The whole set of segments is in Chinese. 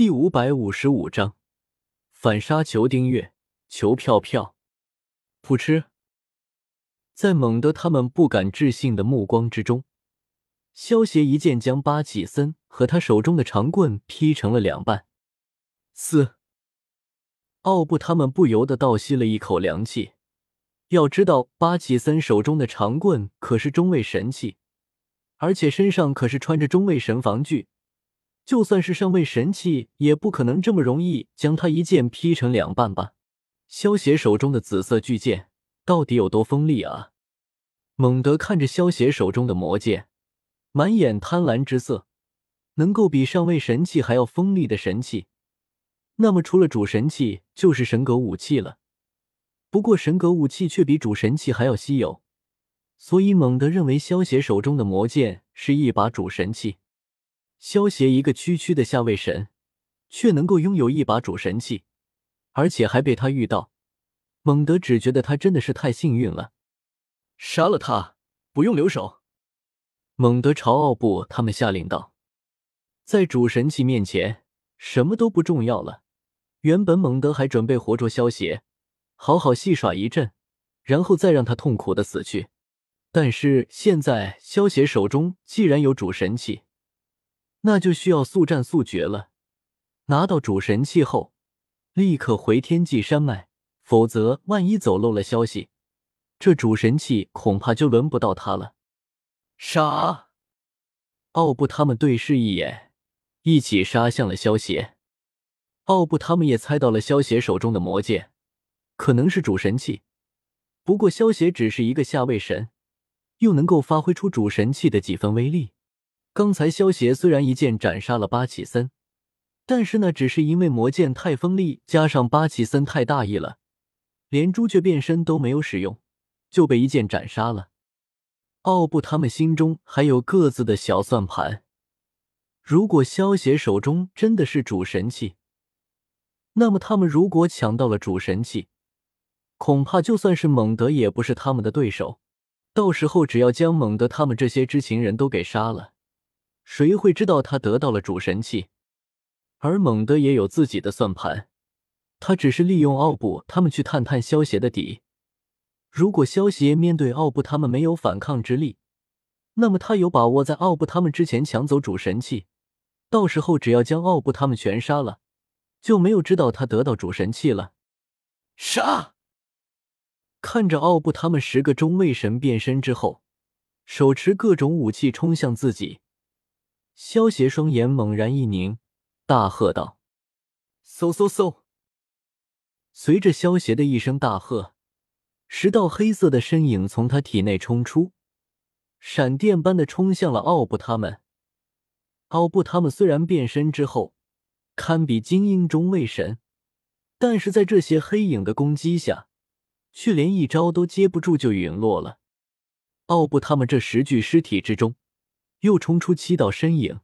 第五百五十五章，反杀！求订阅，求票票！噗嗤，在猛德他们不敢置信的目光之中，萧协一剑将巴启森和他手中的长棍劈成了两半。四，奥布他们不由得倒吸了一口凉气。要知道，巴启森手中的长棍可是中位神器，而且身上可是穿着中位神防具。就算是上位神器，也不可能这么容易将他一剑劈成两半吧？萧邪手中的紫色巨剑到底有多锋利啊？猛德看着萧邪手中的魔剑，满眼贪婪之色。能够比上位神器还要锋利的神器，那么除了主神器就是神格武器了。不过神格武器却比主神器还要稀有，所以猛德认为萧邪手中的魔剑是一把主神器。萧协一个区区的下位神，却能够拥有一把主神器，而且还被他遇到。猛德只觉得他真的是太幸运了。杀了他，不用留手。猛德朝奥布他们下令道：“在主神器面前，什么都不重要了。”原本猛德还准备活捉萧协，好好戏耍一阵，然后再让他痛苦的死去。但是现在萧协手中既然有主神器，那就需要速战速决了。拿到主神器后，立刻回天际山脉，否则万一走漏了消息，这主神器恐怕就轮不到他了。杀！奥布他们对视一眼，一起杀向了萧邪。奥布他们也猜到了萧邪手中的魔剑可能是主神器，不过萧邪只是一个下位神，又能够发挥出主神器的几分威力？刚才萧协虽然一剑斩杀了巴启森，但是那只是因为魔剑太锋利，加上巴启森太大意了，连朱雀变身都没有使用，就被一剑斩杀了。奥布他们心中还有各自的小算盘，如果萧协手中真的是主神器，那么他们如果抢到了主神器，恐怕就算是蒙德也不是他们的对手。到时候只要将蒙德他们这些知情人都给杀了。谁会知道他得到了主神器？而猛德也有自己的算盘，他只是利用奥布他们去探探萧协的底。如果萧协面对奥布他们没有反抗之力，那么他有把握在奥布他们之前抢走主神器。到时候只要将奥布他们全杀了，就没有知道他得到主神器了。杀！看着奥布他们十个中位神变身之后，手持各种武器冲向自己。萧协双眼猛然一凝，大喝道：“嗖嗖嗖！”随着萧协的一声大喝，十道黑色的身影从他体内冲出，闪电般的冲向了奥布他们。奥布他们虽然变身之后堪比精英中位神，但是在这些黑影的攻击下，却连一招都接不住就陨落了。奥布他们这十具尸体之中。又冲出七道身影，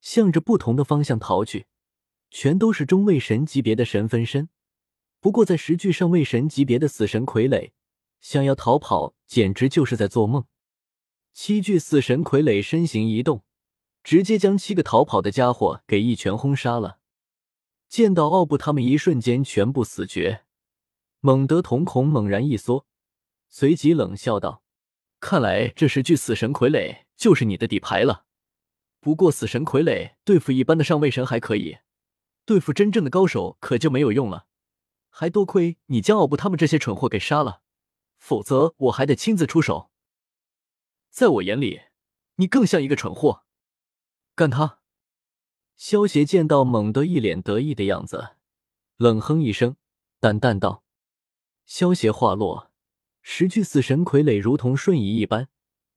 向着不同的方向逃去，全都是中位神级别的神分身。不过，在十具上位神级别的死神傀儡，想要逃跑简直就是在做梦。七具死神傀儡身形一动，直接将七个逃跑的家伙给一拳轰杀了。见到奥布他们一瞬间全部死绝，猛德瞳孔猛然一缩，随即冷笑道。看来这十具死神傀儡就是你的底牌了。不过死神傀儡对付一般的上位神还可以，对付真正的高手可就没有用了。还多亏你将奥布他们这些蠢货给杀了，否则我还得亲自出手。在我眼里，你更像一个蠢货。干他！萧协见到猛德一脸得意的样子，冷哼一声，淡淡道：“萧协话落。”十具死神傀儡如同瞬移一般，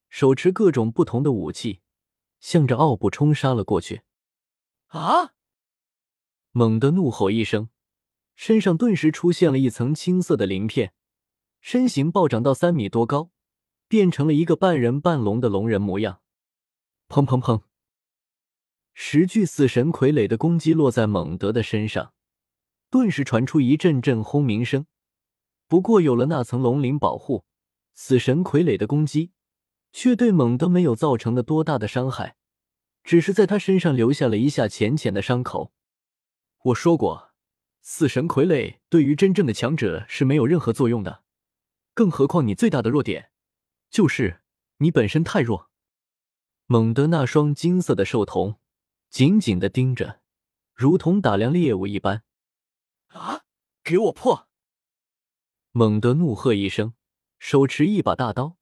手持各种不同的武器，向着奥布冲杀了过去。啊！猛地怒吼一声，身上顿时出现了一层青色的鳞片，身形暴涨到三米多高，变成了一个半人半龙的龙人模样。砰砰砰！十具死神傀儡的攻击落在猛德的身上，顿时传出一阵阵轰鸣声。不过有了那层龙鳞保护，死神傀儡的攻击却对猛德没有造成的多大的伤害，只是在他身上留下了一下浅浅的伤口。我说过，死神傀儡对于真正的强者是没有任何作用的，更何况你最大的弱点就是你本身太弱。猛德那双金色的兽瞳紧紧的盯着，如同打量猎物一般。啊！给我破！猛德怒喝一声，手持一把大刀，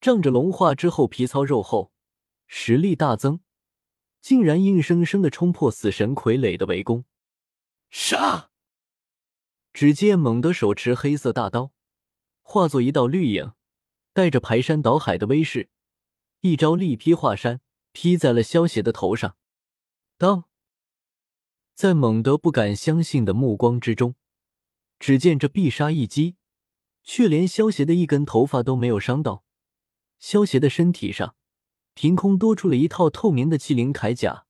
仗着龙化之后皮糙肉厚，实力大增，竟然硬生生的冲破死神傀儡的围攻。杀！只见猛德手持黑色大刀，化作一道绿影，带着排山倒海的威势。一招力劈华山，劈在了萧邪的头上。当，在猛德不敢相信的目光之中，只见这必杀一击，却连萧邪的一根头发都没有伤到。萧邪的身体上，凭空多出了一套透明的麒麟铠甲，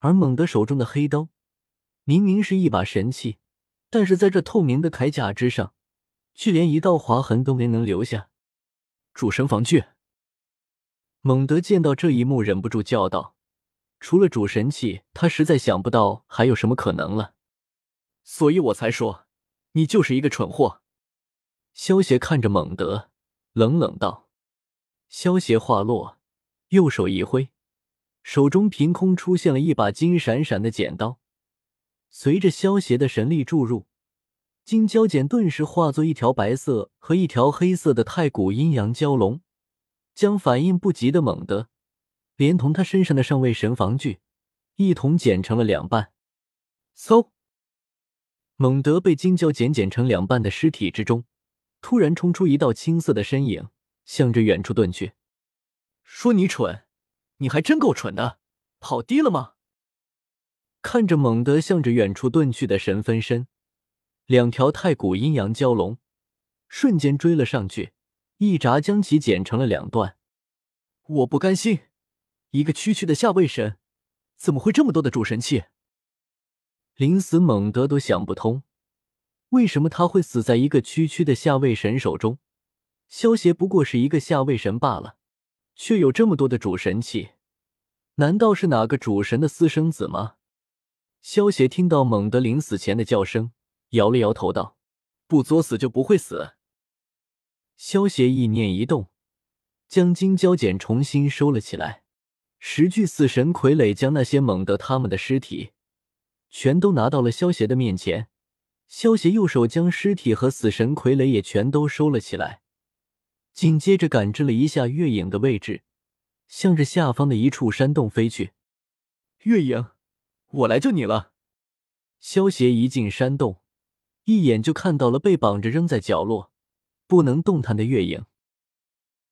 而猛德手中的黑刀，明明是一把神器，但是在这透明的铠甲之上，却连一道划痕都没能留下。主神防具。猛德见到这一幕，忍不住叫道：“除了主神器，他实在想不到还有什么可能了。所以我才说，你就是一个蠢货。”萧邪看着猛德，冷冷道：“萧邪话落，右手一挥，手中凭空出现了一把金闪闪的剪刀。随着萧邪的神力注入，金蛟剪顿时化作一条白色和一条黑色的太古阴阳蛟龙。”将反应不及的猛德，连同他身上的上位神防具，一同剪成了两半。嗖！猛德被金蛟剪剪成两半的尸体之中，突然冲出一道青色的身影，向着远处遁去。说你蠢，你还真够蠢的，跑低了吗？看着猛德向着远处遁去的神分身，两条太古阴阳蛟龙瞬间追了上去。一闸将其剪成了两段，我不甘心，一个区区的下位神，怎么会这么多的主神器？临死猛德都想不通，为什么他会死在一个区区的下位神手中？萧协不过是一个下位神罢了，却有这么多的主神器，难道是哪个主神的私生子吗？萧协听到猛德临死前的叫声，摇了摇头道：“不作死就不会死。”萧协意念一动，将金蛟剪重新收了起来。十具死神傀儡将那些猛德他们的尸体全都拿到了萧协的面前。萧协右手将尸体和死神傀儡也全都收了起来，紧接着感知了一下月影的位置，向着下方的一处山洞飞去。月影，我来救你了。萧协一进山洞，一眼就看到了被绑着扔在角落。不能动弹的月影。